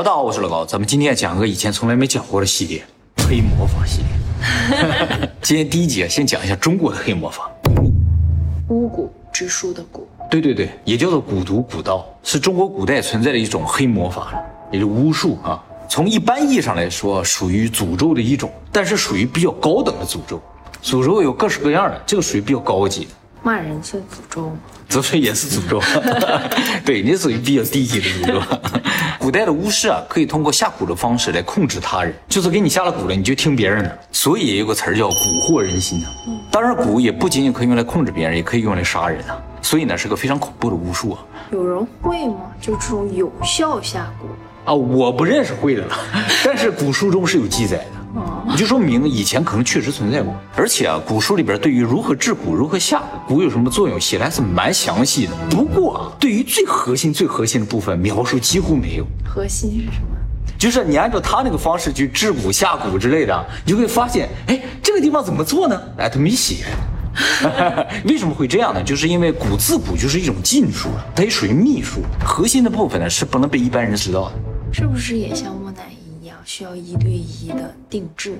好，大家好，我是老高，咱们今天讲个以前从来没讲过的系列——黑魔法系列。今天第一集啊先讲一下中国的黑魔法。巫蛊之术的蛊，对对对，也叫做蛊毒蛊道，是中国古代存在的一种黑魔法，也就巫术啊。从一般意义上来说，属于诅咒的一种，但是属于比较高等的诅咒。诅咒有各式各样的，这个属于比较高级的。骂人算诅咒吗？则是也是诅咒，对你属于比较低级的诅咒。古代的巫师啊，可以通过下蛊的方式来控制他人，就是给你下了蛊了，你就听别人的。所以也有个词儿叫蛊惑人心啊。当然，蛊也不仅仅可以用来控制别人，也可以用来杀人啊。所以呢，是个非常恐怖的巫术啊。有人会吗？就这种有效下蛊啊？我不认识会的，但是古书中是有记载的。你就说明以前可能确实存在过，而且啊，古书里边对于如何治蛊、如何下蛊有什么作用，写的还是蛮详细的。不过啊，对于最核心、最核心的部分描述几乎没有。核心是什么？就是你按照他那个方式去治蛊、下蛊之类的，你就会发现，哎，这个地方怎么做呢？哎，他没写。为什么会这样呢？就是因为蛊自古就是一种禁术，它也属于秘术，核心的部分呢是不能被一般人知道的。是不是也像木乃伊？需要一对一的定制，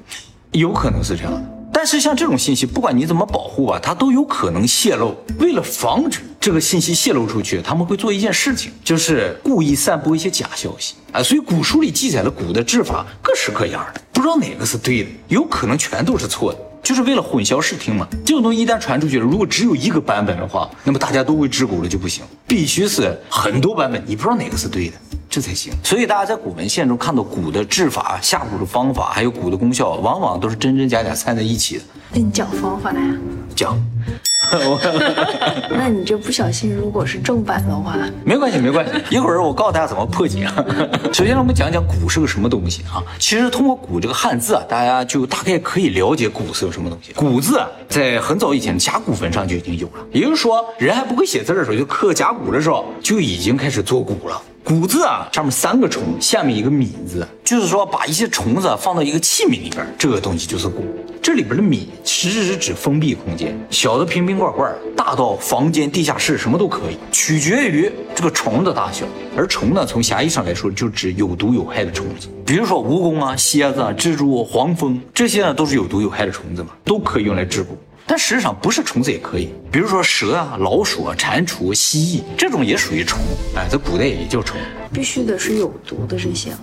有可能是这样的。但是像这种信息，不管你怎么保护吧，它都有可能泄露。为了防止这个信息泄露出去，他们会做一件事情，就是故意散播一些假消息啊。所以古书里记载了蛊的治法各式各样的，不知道哪个是对的，有可能全都是错的，就是为了混淆视听嘛。这种东西一旦传出去了，如果只有一个版本的话，那么大家都会治蛊了就不行，必须是很多版本，你不知道哪个是对的。这才行，所以大家在古文献中看到蛊的治法、下蛊的方法，还有蛊的功效，往往都是真真假假掺在一起的。那你讲方法呀？讲。那你这不小心，如果是正版的话，没关系，没关系。一会儿我告诉大家怎么破解。首先，我们讲讲蛊是个什么东西啊？其实通过蛊这个汉字啊，大家就大概可以了解蛊是个什么东西。蛊字啊，在很早以前甲骨文上就已经有了，也就是说，人还不会写字的时候，就刻甲骨的时候，就已经开始做蛊了。蛊字啊，上面三个虫，下面一个米字，就是说把一些虫子放到一个器皿里边，这个东西就是蛊。这里边的米其实是指封闭空间，小的瓶瓶罐罐，大到房间、地下室，什么都可以，取决于这个虫的大小。而虫呢，从狭义上来说，就指有毒有害的虫子，比如说蜈蚣啊、蝎子、啊、蜘蛛、黄蜂，这些呢都是有毒有害的虫子嘛，都可以用来治蛊。但实际上不是虫子也可以，比如说蛇啊、老鼠啊、蟾蜍、蜥蜴这种也属于虫，哎，在古代也叫虫。必须得是有毒的这些吗？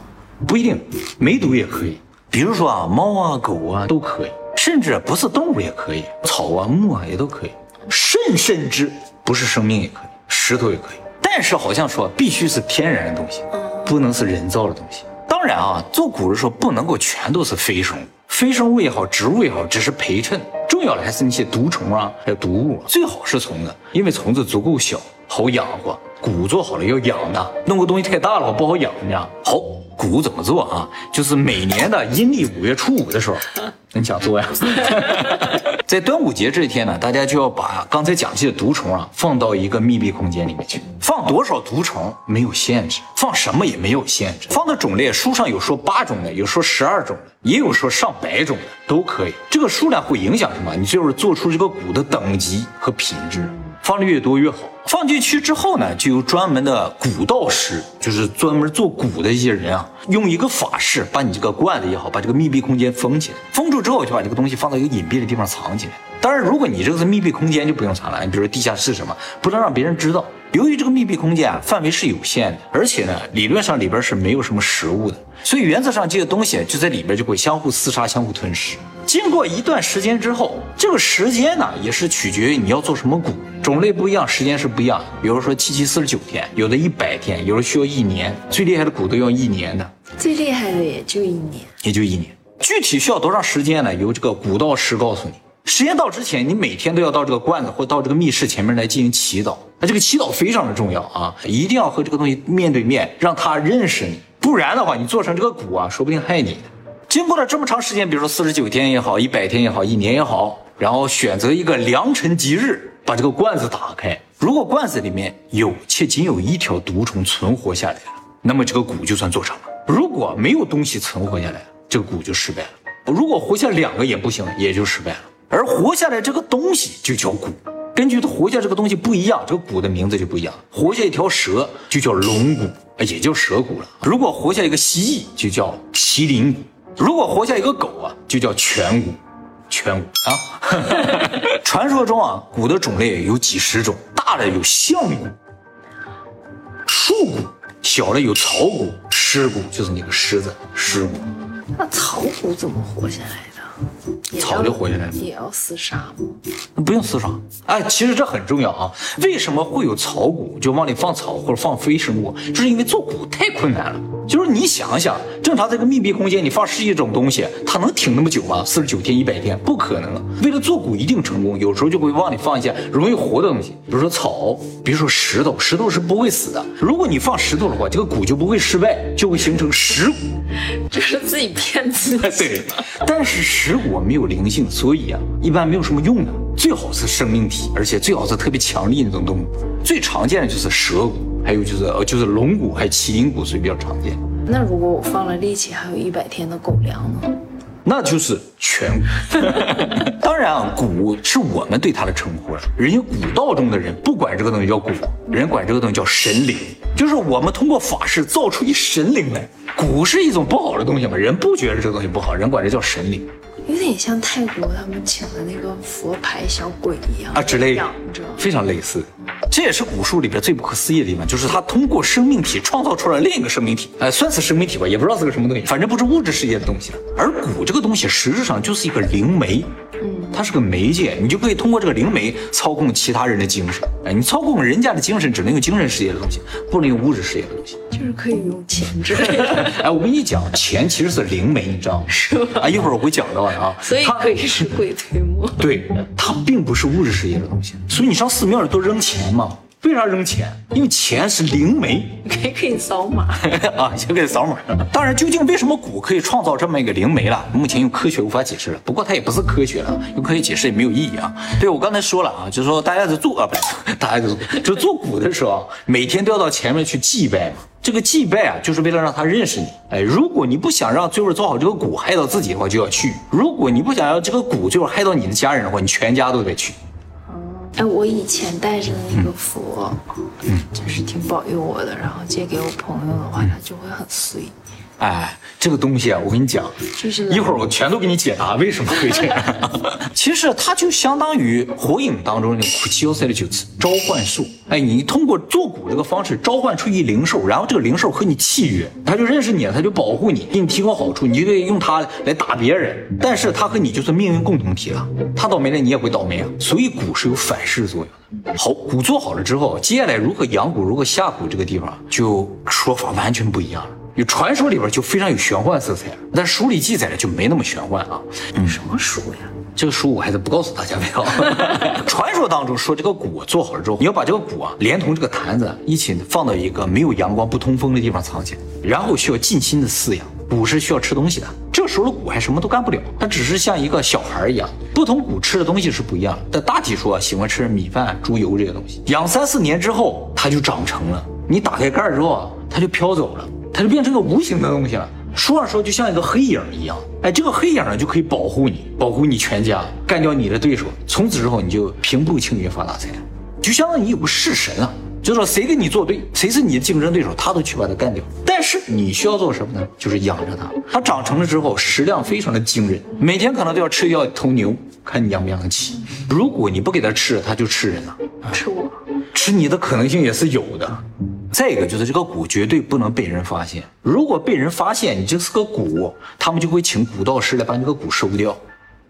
不一定，没毒也可以。比如说啊，猫啊、狗啊都可以，甚至不是动物也可以，草啊、木啊也都可以，甚甚至不是生命也可以，石头也可以。但是好像说必须是天然的东西，不能是人造的东西。当然啊，做蛊的时候不能够全都是非生物，非生物也好，植物也好，只是陪衬。重要的还是那些毒虫啊，还有毒物，最好是虫子，因为虫子足够小，好养活。蛊做好了要养的，弄个东西太大了不好养呢。好，蛊怎么做啊？就是每年的阴历五月初五的时候，你想做呀？在端午节这一天呢，大家就要把刚才讲起的毒虫啊放到一个密闭空间里面去。放多少毒虫没有限制，放什么也没有限制。放的种类，书上有说八种的，有说十二种的，也有说上百种的，都可以。这个数量会影响什么？你就是做出这个蛊的等级和品质。放的越多越好。放进去之后呢，就有专门的古道师，就是专门做古的一些人啊，用一个法式把你这个罐子也好，把这个密闭空间封起来。封住之后，就把这个东西放到一个隐蔽的地方藏起来。当然，如果你这个是密闭空间，就不用藏了。你比如说地下室什么，不能让别人知道。由于这个密闭空间啊，范围是有限的，而且呢，理论上里边是没有什么食物的，所以原则上这些东西就在里边就会相互厮杀、相互吞噬。经过一段时间之后，这个时间呢也是取决于你要做什么蛊，种类不一样，时间是不一样。比如说七七四十九天，有的一百天，有的需要一年，最厉害的蛊都要一年的。最厉害的也就一年，也就一年。具体需要多长时间呢？由这个蛊道师告诉你。时间到之前，你每天都要到这个罐子或到这个密室前面来进行祈祷。那这个祈祷非常的重要啊，一定要和这个东西面对面，让他认识你，不然的话，你做成这个蛊啊，说不定害你。经过了这么长时间，比如说四十九天也好，一百天也好，一年也好，然后选择一个良辰吉日，把这个罐子打开。如果罐子里面有且仅有一条毒虫存活下来了，那么这个蛊就算做成了；如果没有东西存活下来，这个蛊就失败了。如果活下两个也不行，也就失败了。而活下来这个东西就叫蛊。根据它活下这个东西不一样，这个蛊的名字就不一样。活下一条蛇就叫龙蛊，也叫蛇蛊了。如果活下一个蜥蜴，就叫麒麟蛊；如果活下一个狗啊，就叫颧骨。颧骨啊，传说中啊，骨的种类有几十种，大的有象骨、树骨，小的有草骨、狮骨，就是那个狮子狮骨。那草骨怎么活下来的？草就活下来了，也要厮杀吗？不用厮杀。哎，其实这很重要啊。为什么会有草骨？就往里放草或者放非生物，就是因为做骨太困难了。就是你想想，正常这个密闭空间，你放十几种东西，它能挺那么久吗？四十九天、一百天，不可能。为了做骨一定成功，有时候就会往里放一些容易活的东西，比如说草，比如说石头，石头是不会死的。如果你放石头的话，这个骨就不会失败，就会形成石骨。这是自己骗自己。对，但是石骨没有灵性，所以啊，一般没有什么用的。最好是生命体，而且最好是特别强力那种动物。最常见的就是蛇骨，还有就是呃就是龙骨，还有麒麟骨，所以比较常见。那如果我放了力气，还有一百天的狗粮呢？那就是全骨。当然啊，骨是我们对它的称呼了。人家古道中的人不管这个东西叫骨，人管这个东西叫神灵。就是我们通过法事造出一神灵来。骨是一种不好的东西嘛，人不觉得这个东西不好，人管这叫神灵。有点像泰国他们请的那个佛牌小鬼一样啊之类的，非常类似。这也是古术里边最不可思议的地方，就是他通过生命体创造出了另一个生命体，哎，算是生命体吧，也不知道是个什么东西，反正不是物质世界的东西。而骨这个东西实质上就是一个灵媒。它是个媒介，你就可以通过这个灵媒操控其他人的精神。哎，你操控人家的精神，只能用精神世界的东西，不能用物质世界的东西。就是可以用钱之类的。哎，我跟你讲，钱其实是灵媒，你知道吗？是吧？啊，一会儿我会讲到的啊。所以可以是鬼推磨。对，它并不是物质世界的东西。所以你上寺庙里都扔钱嘛。为啥扔钱？因为钱是灵媒，可以可以扫码 啊，就可以扫码。当然，究竟为什么蛊可以创造这么一个灵媒了？目前用科学无法解释了。不过它也不是科学了，用科学解释也没有意义啊。对我刚才说了啊，就是说大家在做啊，不是，大家在做就做蛊的时候，每天都要到前面去祭拜嘛。这个祭拜啊，就是为了让他认识你。哎，如果你不想让最后做好这个蛊害到自己的话，就要去；如果你不想要这个蛊最后害到你的家人的话，你全家都得去。哎，我以前带着的那个佛，嗯，就是挺保佑我的。然后借给我朋友的话，他就会很随。哎，这个东西啊，我跟你讲，就是一会儿我全都给你解答为什么会这样。其实它就相当于火影当中那个苦七幺塞的九次召唤术。哎，你通过做蛊这个方式召唤出一灵兽，然后这个灵兽和你契约，它就认识你了，他就保护你，给你提供好处，你就可以用它来打别人。但是它和你就是命运共同体了，他倒霉了，你也会倒霉啊。所以蛊是有反噬作用的。好，蛊做好了之后，接下来如何养蛊，如何下蛊，这个地方就说法完全不一样了。有传说里边就非常有玄幻色彩，但书里记载的就没那么玄幻啊。嗯，什么书呀？这个书我还是不告诉大家为好。传说当中说这个蛊做好了之后，你要把这个蛊啊连同这个坛子一起放到一个没有阳光、不通风的地方藏起来，然后需要尽心的饲养。蛊是需要吃东西的，这时候的蛊还什么都干不了，它只是像一个小孩一样。不同蛊吃的东西是不一样的，但大体说喜欢吃米饭、猪油这些东西。养三四年之后，它就长成了。你打开盖之后啊，它就飘走了。它就变成个无形的东西了，说着说就像一个黑影一样，哎，这个黑影呢就可以保护你，保护你全家，干掉你的对手，从此之后你就平步青云发大财，就相当于你有个式神啊，就说谁跟你作对，谁是你的竞争对手，他都去把他干掉。但是你需要做什么呢？就是养着它，它长成了之后食量非常的惊人，每天可能都要吃掉一头牛，看你养不养得起。如果你不给它吃，它就吃人了，吃我，吃你的可能性也是有的。再一个就是这个蛊绝对不能被人发现，如果被人发现你这是个蛊，他们就会请蛊道师来把你这个蛊收掉。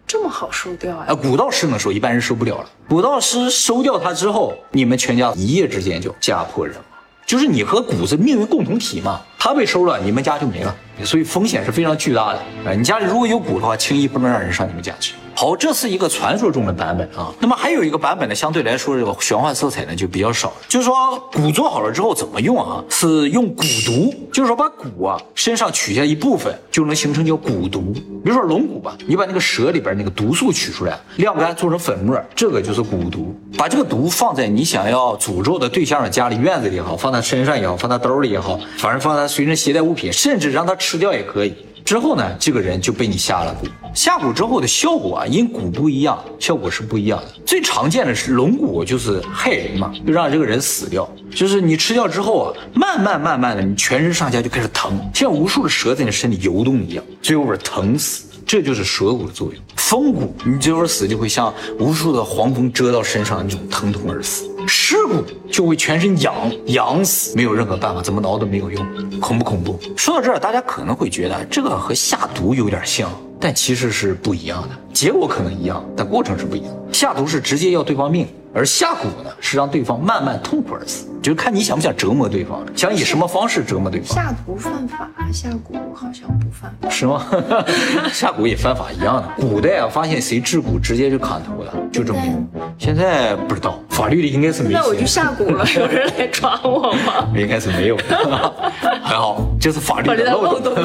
这么好收掉啊？啊，蛊道师能收，一般人收不了了。蛊道师收掉它之后，你们全家一夜之间就家破人亡。就是你和蛊是命运共同体嘛，他被收了，你们家就没了，所以风险是非常巨大的。啊，你家里如果有蛊的话，轻易不能让人上你们家去。好，这是一个传说中的版本啊。那么还有一个版本呢，相对来说这个玄幻色彩呢就比较少。就是说蛊做好了之后怎么用啊？是用蛊毒，就是说把蛊啊身上取下一部分，就能形成叫蛊毒。比如说龙骨吧，你把那个蛇里边那个毒素取出来，晾干做成粉末，这个就是蛊毒。把这个毒放在你想要诅咒的对象的家里院子里也好，放在身上也好，放在兜里也好，反正放在随身携带物品，甚至让他吃掉也可以。之后呢，这个人就被你下了蛊。下蛊之后的效果啊，因蛊不一样，效果是不一样的。最常见的是龙蛊，就是害人嘛，就让这个人死掉。就是你吃掉之后啊，慢慢慢慢的，你全身上下就开始疼，像无数的蛇在你身体游动一样，最后边疼死。这就是蛇蛊的作用。风蛊，你这会儿死就会像无数的黄蜂蛰到身上那种疼痛而死。尸蛊就会全身痒痒死，没有任何办法，怎么挠都没有用，恐不恐怖？说到这儿，大家可能会觉得这个和下毒有点像，但其实是不一样的，结果可能一样，但过程是不一样。下毒是直接要对方命。而下蛊呢，是让对方慢慢痛苦而死，就是看你想不想折磨对方，想以什么方式折磨对方。下毒犯法，下蛊好像不犯法，是吗？下蛊也犯法一样的。古代啊，发现谁制蛊，直接就砍头了，就这么用。现在不知道，法律里应该是没。那我就下蛊了，有人来抓我吗？应该是没有。很好，这是法律的漏洞。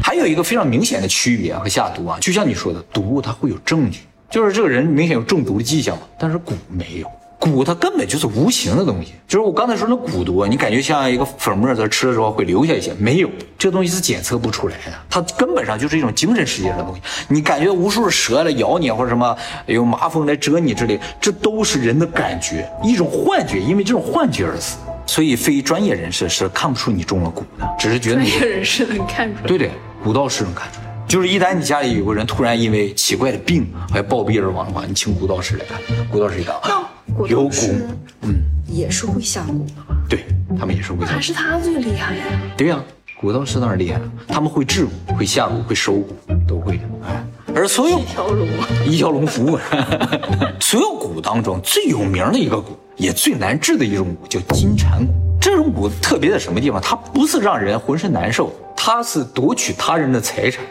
还有一个非常明显的区别和下毒啊，就像你说的，毒物它会有证据。就是这个人明显有中毒的迹象，但是蛊没有，蛊它根本就是无形的东西。就是我刚才说那蛊毒，你感觉像一个粉末在吃的时候会留下一些，没有，这个东西是检测不出来的，它根本上就是一种精神世界的东西。你感觉无数的蛇来咬你，或者什么有麻风来蛰你之类，这都是人的感觉，一种幻觉，因为这种幻觉而死。所以非专业人士是看不出你中了蛊的，只是觉得专业人士能看出来。对对，蛊道士能看出来。就是一旦你家里有个人突然因为奇怪的病还暴毙而亡的话，你请古道士来看。古道士一看，有蛊，嗯，也是会下蛊的吧？对他们也是会下。还是他最厉害呀？对呀，古道士当然厉害了，他们会治蛊，会下蛊，会收蛊，都会的。哎，而所有一条龙，一条龙服务。所有蛊当中最有名的一个蛊，也最难治的一种蛊，叫金蝉蛊。这种蛊特别在什么地方？它不是让人浑身难受，它是夺取他人的财产。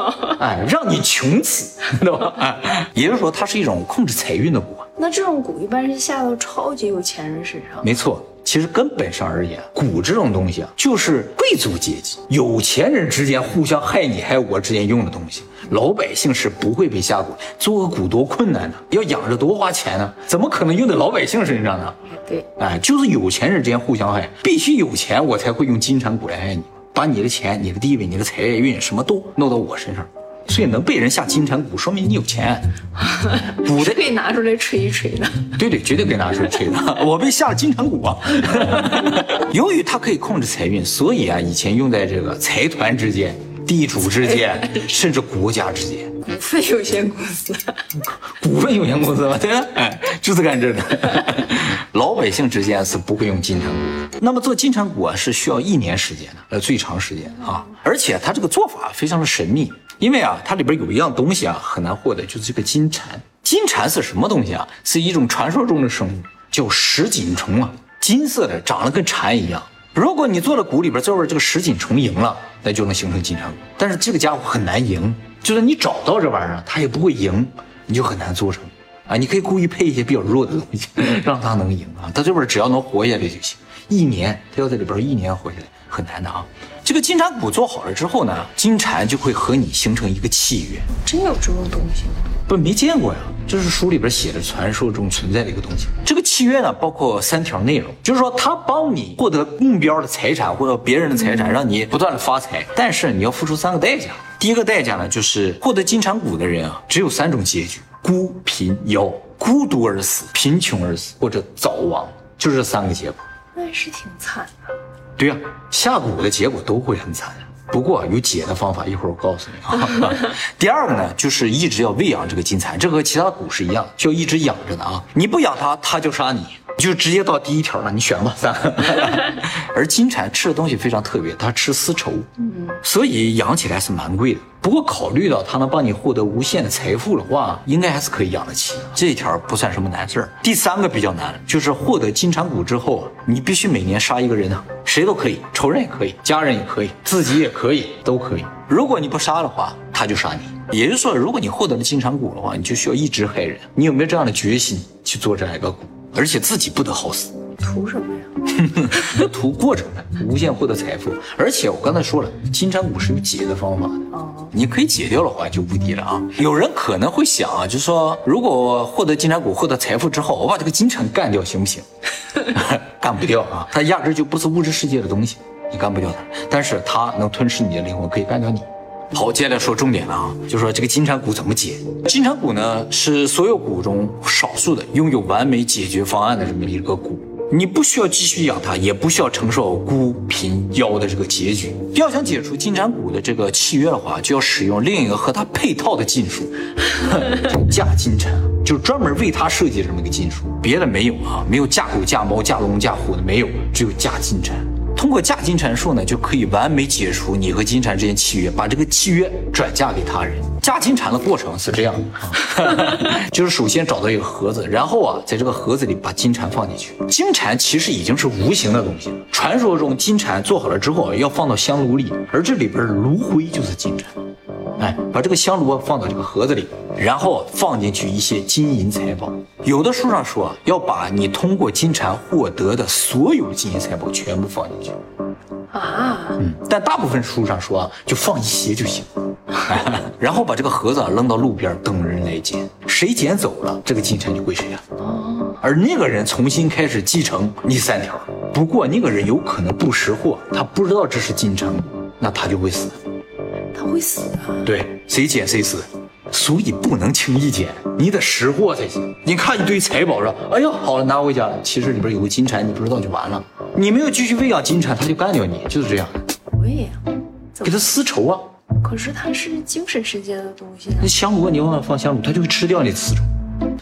哎，让你穷死，懂吧？哎，也就是说，它是一种控制财运的蛊。那这种蛊一般是下到超级有钱人身上。没错，其实根本上而言，蛊这种东西啊，就是贵族阶级、有钱人之间互相害你害我之间用的东西。老百姓是不会被下蛊，做个蛊多困难呢，要养着多花钱呢，怎么可能用在老百姓身上呢？对，哎，就是有钱人之间互相害，必须有钱我才会用金蝉蛊来害你。把你的钱、你的地位、你的财运什么都弄到我身上，所以能被人下金蝉蛊，说明你有钱。蛊的可以拿出来吹一吹的。对对，绝对可以拿出来吹的。我被下了金蝉蛊啊！由于它可以控制财运，所以啊，以前用在这个财团之间、地主之间，甚至国家之间。股份有限公司，股份有限公司嘛？对吧，哎，就是干这个。老百姓之间是不会用金蝉蛊。那么做金蝉蛊啊，是需要一年时间的，呃，最长时间啊。而且它这个做法非常的神秘，因为啊，它里边有一样东西啊很难获得，就是这个金蝉。金蝉是什么东西啊？是一种传说中的生物，叫石锦虫啊，金色的，长得跟蝉一样。如果你做了股里边最后这个石锦虫赢了，那就能形成紧张。但是这个家伙很难赢。就算你找到这玩意儿，他也不会赢，你就很难做成啊！你可以故意配一些比较弱的东西，让他能赢啊！他这边只要能活下来就行。一年，他要在里边一年活下来，很难的啊！这个金蝉蛊做好了之后呢，金蝉就会和你形成一个契约。真有这种东西吗？不，没见过呀。这是书里边写的传说中存在的一个东西。这个契约呢，包括三条内容，就是说他帮你获得目标的财产或者别人的财产，让你不断的发财，但是你要付出三个代价。第一个代价呢，就是获得金蝉蛊的人啊，只有三种结局：孤、贫、夭。孤独而死，贫穷而死，或者早亡，就这三个结果。那是挺惨的。对呀，下蛊的结果都会很惨。不过有解的方法，一会儿我告诉你啊。第二个呢，就是一直要喂养这个金蚕，这和其他的蛊是一样，就要一直养着呢啊。你不养它，它就杀你，就直接到第一条了。你选吧，三。而金蝉吃的东西非常特别，它吃丝绸，嗯，所以养起来是蛮贵的。不过考虑到它能帮你获得无限的财富的话，应该还是可以养得起。这一条不算什么难事儿。第三个比较难，就是获得金蝉蛊之后，你必须每年杀一个人啊，谁都可以，仇人也可以，家人也可以，自己也可以，都可以。如果你不杀的话，他就杀你。也就是说，如果你获得了金蝉蛊的话，你就需要一直害人。你有没有这样的决心去做这样一个蛊？而且自己不得好死。图什么呀？图过程呗，无限获得财富。而且我刚才说了，金蝉蛊是有解的方法的。哦，你可以解掉的话就无敌了啊！有人可能会想啊，就是说，如果获得金蝉蛊、获得财富之后，我把这个金蝉干掉行不行？干不掉啊！它压根就不是物质世界的东西，你干不掉它。但是它能吞噬你的灵魂，可以干掉你。好，接下来说重点了啊，就说这个金蝉蛊怎么解？金蝉蛊呢是所有蛊中少数的拥有完美解决方案的这么一个蛊。你不需要继续养它，也不需要承受孤贫夭的这个结局。要想解除金蝉蛊的这个契约的话，就要使用另一个和它配套的金属，嫁金蝉，就专门为它设计这么一个金属，别的没有啊，没有嫁狗、嫁猫、嫁龙、嫁虎的没有，只有嫁金蝉。通过嫁金蝉术呢，就可以完美解除你和金蝉之间契约，把这个契约转嫁给他人。嫁金蝉的过程是这样的，就是首先找到一个盒子，然后啊，在这个盒子里把金蝉放进去。金蝉其实已经是无形的东西了。传说中金蝉做好了之后要放到香炉里，而这里边炉灰就是金蝉。哎，把这个香炉放到这个盒子里，然后放进去一些金银财宝。有的书上说要把你通过金蝉获得的所有金银财宝全部放进去。啊，嗯，但大部分书上说啊，就放一些就行。然后把这个盒子啊扔到路边等人来捡，谁捡走了，这个金蝉就归谁啊。哦，而那个人重新开始继承你三条。不过那个人有可能不识货，他不知道这是金蝉，那他就会死。他会死啊？对，谁捡谁死。所以不能轻易捡，你得识货才行。你看一堆财宝说，哎呦，好了，拿回家了。其实里边有个金蝉，你不知道就完了。你没有继续喂养金蝉，它就干掉你，就是这样。喂呀，给它丝绸啊。可是它是精神世界的东西。那香炉，你往那放香炉，它就会吃掉你的丝绸。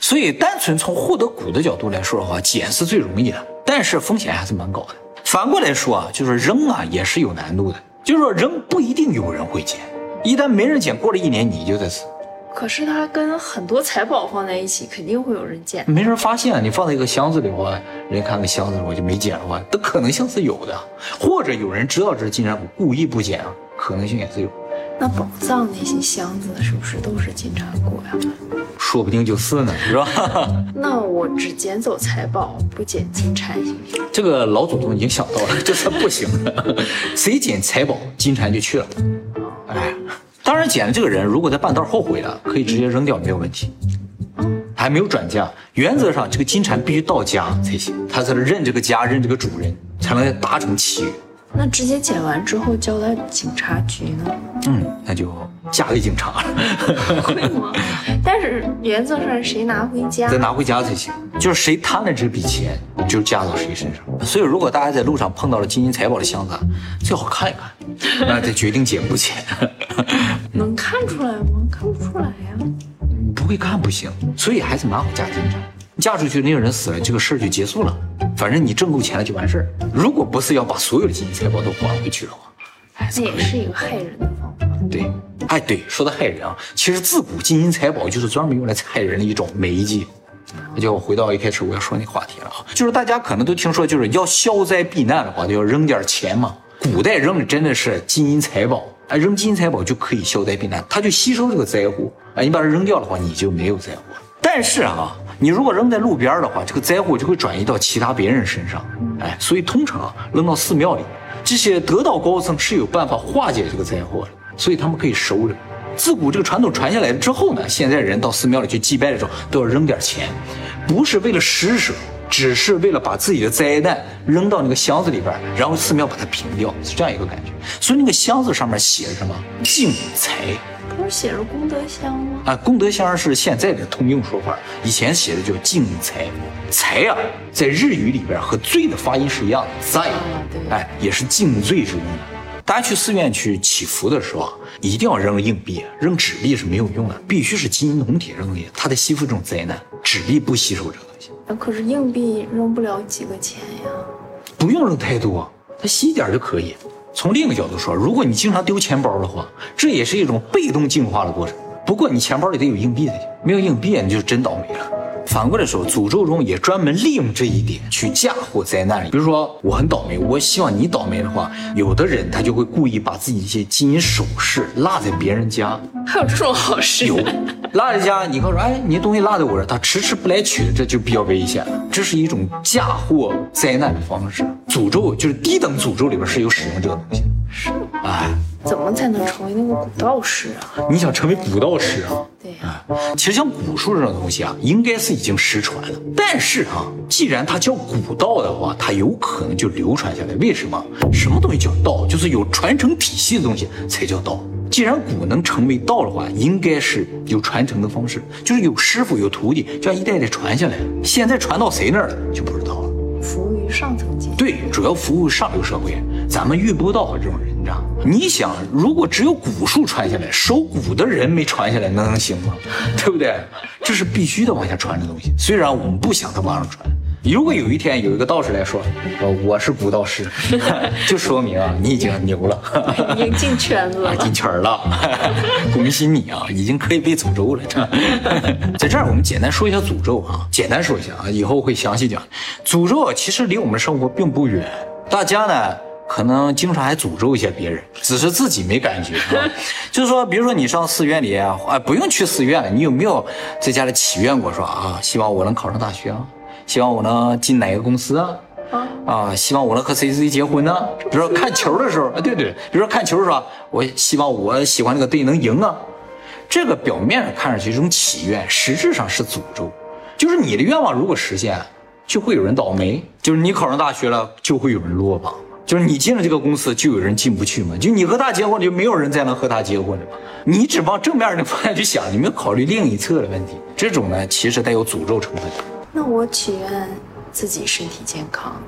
所以，单纯从获得谷的角度来说的话，捡是最容易的，但是风险还是蛮高的。反过来说啊，就是扔啊，也是有难度的。就是说，人不一定有人会捡，一旦没人捡，过了一年你就得死。可是它跟很多财宝放在一起，肯定会有人捡。没人发现，你放在一个箱子里的话，人看个箱子我就没捡的话，的可能性是有的。或者有人知道这是金蝉蛊，故意不捡啊，可能性也是有。那宝藏那些箱子是不是都是金蝉蛊呀？说不定就是呢，是吧？那我只捡走财宝，不捡金蝉行不行？这个老祖宗已经想到了，这算不行的。谁捡财宝，金蝉就去了。哎，当然捡的这个人如果在半道后悔了，可以直接扔掉，没有问题。还没有转嫁，原则上这个金蝉必须到家才行，他才能认这个家，认这个主人，才能达成契约。那直接捡完之后交到警察局呢？嗯，那就嫁给警察了。会吗？但是原则上谁拿回家？得拿回家才行。就是谁贪了这笔钱，就嫁到谁身上。所以如果大家在路上碰到了金银财宝的箱子，最好看一看，那得决定捡不捡。能看出来吗？看不出来呀。不会看不行，所以还是蛮好嫁进去。嫁出去那个人死了，这个事儿就结束了。反正你挣够钱了就完事儿。如果不是要把所有的金银财宝都还回去的话，这也是一个害人的。对，哎对，说到害人啊，其实自古金银财宝就是专门用来害人的一种媒介。那就回到一开始我要说那话题了啊，就是大家可能都听说，就是要消灾避难的话，就要扔点钱嘛。古代扔的真的是金银财宝，哎，扔金银财宝就可以消灾避难，它就吸收这个灾祸。哎，你把它扔掉的话，你就没有灾祸。但是啊。你如果扔在路边的话，这个灾祸就会转移到其他别人身上。哎，所以通常扔到寺庙里，这些得道高僧是有办法化解这个灾祸的，所以他们可以收着。自古这个传统传下来之后呢，现在人到寺庙里去祭拜的时候都要扔点钱，不是为了施舍，只是为了把自己的灾难扔到那个箱子里边，然后寺庙把它平掉，是这样一个感觉。所以那个箱子上面写着什么？敬财。不是写着功德箱吗？啊，功德箱是现在的通用说法，以前写的叫敬财。财啊，在日语里边和罪的发音是一样的，在，哎，也是敬罪之用的。大家去寺院去祈福的时候啊，一定要扔硬币，扔纸币是没有用的，必须是金银铜铁扔的，它在吸附这种灾难，纸币不吸收这个东西。可是硬币扔不了几个钱呀，不用扔太多，它吸一点就可以。从另一个角度说，如果你经常丢钱包的话，这也是一种被动进化的过程。不过你钱包里得有硬币才行，没有硬币你就真倒霉了。反过来说，诅咒中也专门利用这一点去嫁祸灾难。比如说我很倒霉，我希望你倒霉的话，有的人他就会故意把自己一些金银首饰落在别人家。还有这种好事？有，落在家，你告诉哎，你东西落在我这，他迟迟不来取，这就比较危险了。这是一种嫁祸灾难的方式。诅咒就是低等诅咒里边是有使用这个东西。是吗？哎。怎么才能成为那个古道士啊？你想成为古道士啊？对呀、其实像古术这种东西啊，应该是已经失传了。但是啊、既然它叫古道的话，它有可能就流传下来。为什么？什么东西叫道？就是有传承体系的东西才叫道。既然古能成为道的话，应该是有传承的方式，就是有师傅有徒弟，这样一代代传下来。现在传到谁那儿了就不知道了。服务于上层阶级。对，主要服务上流社会，咱们遇不到这种人，你知道？你想，如果只有古术传下来，守古的人没传下来，那能行吗？对不对？这是必须得往下传的东西。虽然我们不想它往上传，如果有一天有一个道士来说，呃，我是古道士，就说明啊，你已经牛了。已经进圈了。进圈了，恭喜你啊，已经可以被诅咒了。在这儿，我们简单说一下诅咒啊，简单说一下啊，以后会详细讲。诅咒啊其实离我们生活并不远，大家呢可能经常还诅咒一些别人，只是自己没感觉 啊。就是说，比如说你上寺院里啊，啊不用去寺院了，你有没有在家里祈愿过说啊，希望我能考上大学啊，希望我能进哪个公司啊？啊，希望我能和谁谁结婚呢？比如说看球的时候，啊，对对，比如说看球的时候，我希望我喜欢那个队能赢啊。这个表面上看上去是一种祈愿，实质上是诅咒。就是你的愿望如果实现，就会有人倒霉；就是你考上大学了，就会有人落榜；就是你进了这个公司，就有人进不去嘛。就你和他结婚，就没有人再能和他结婚了嘛。你只往正面的方向去想，你没有考虑另一侧的问题。这种呢，其实带有诅咒成分。那我祈愿自己身体健康，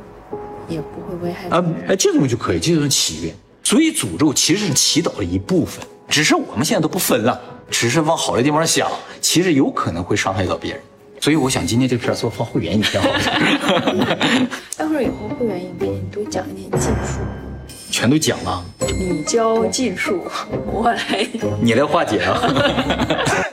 也不会危害啊别人。，哎，这种就可以，这种祈愿。所以诅咒其实是祈祷的一部分，只是我们现在都不分了，只是往好的地方想，其实有可能会伤害到别人。所以我想今天这片儿做放会员影片好了，待会儿以后会员影片你多讲一点禁术，全都讲了，你教技术，我来。你来化解啊。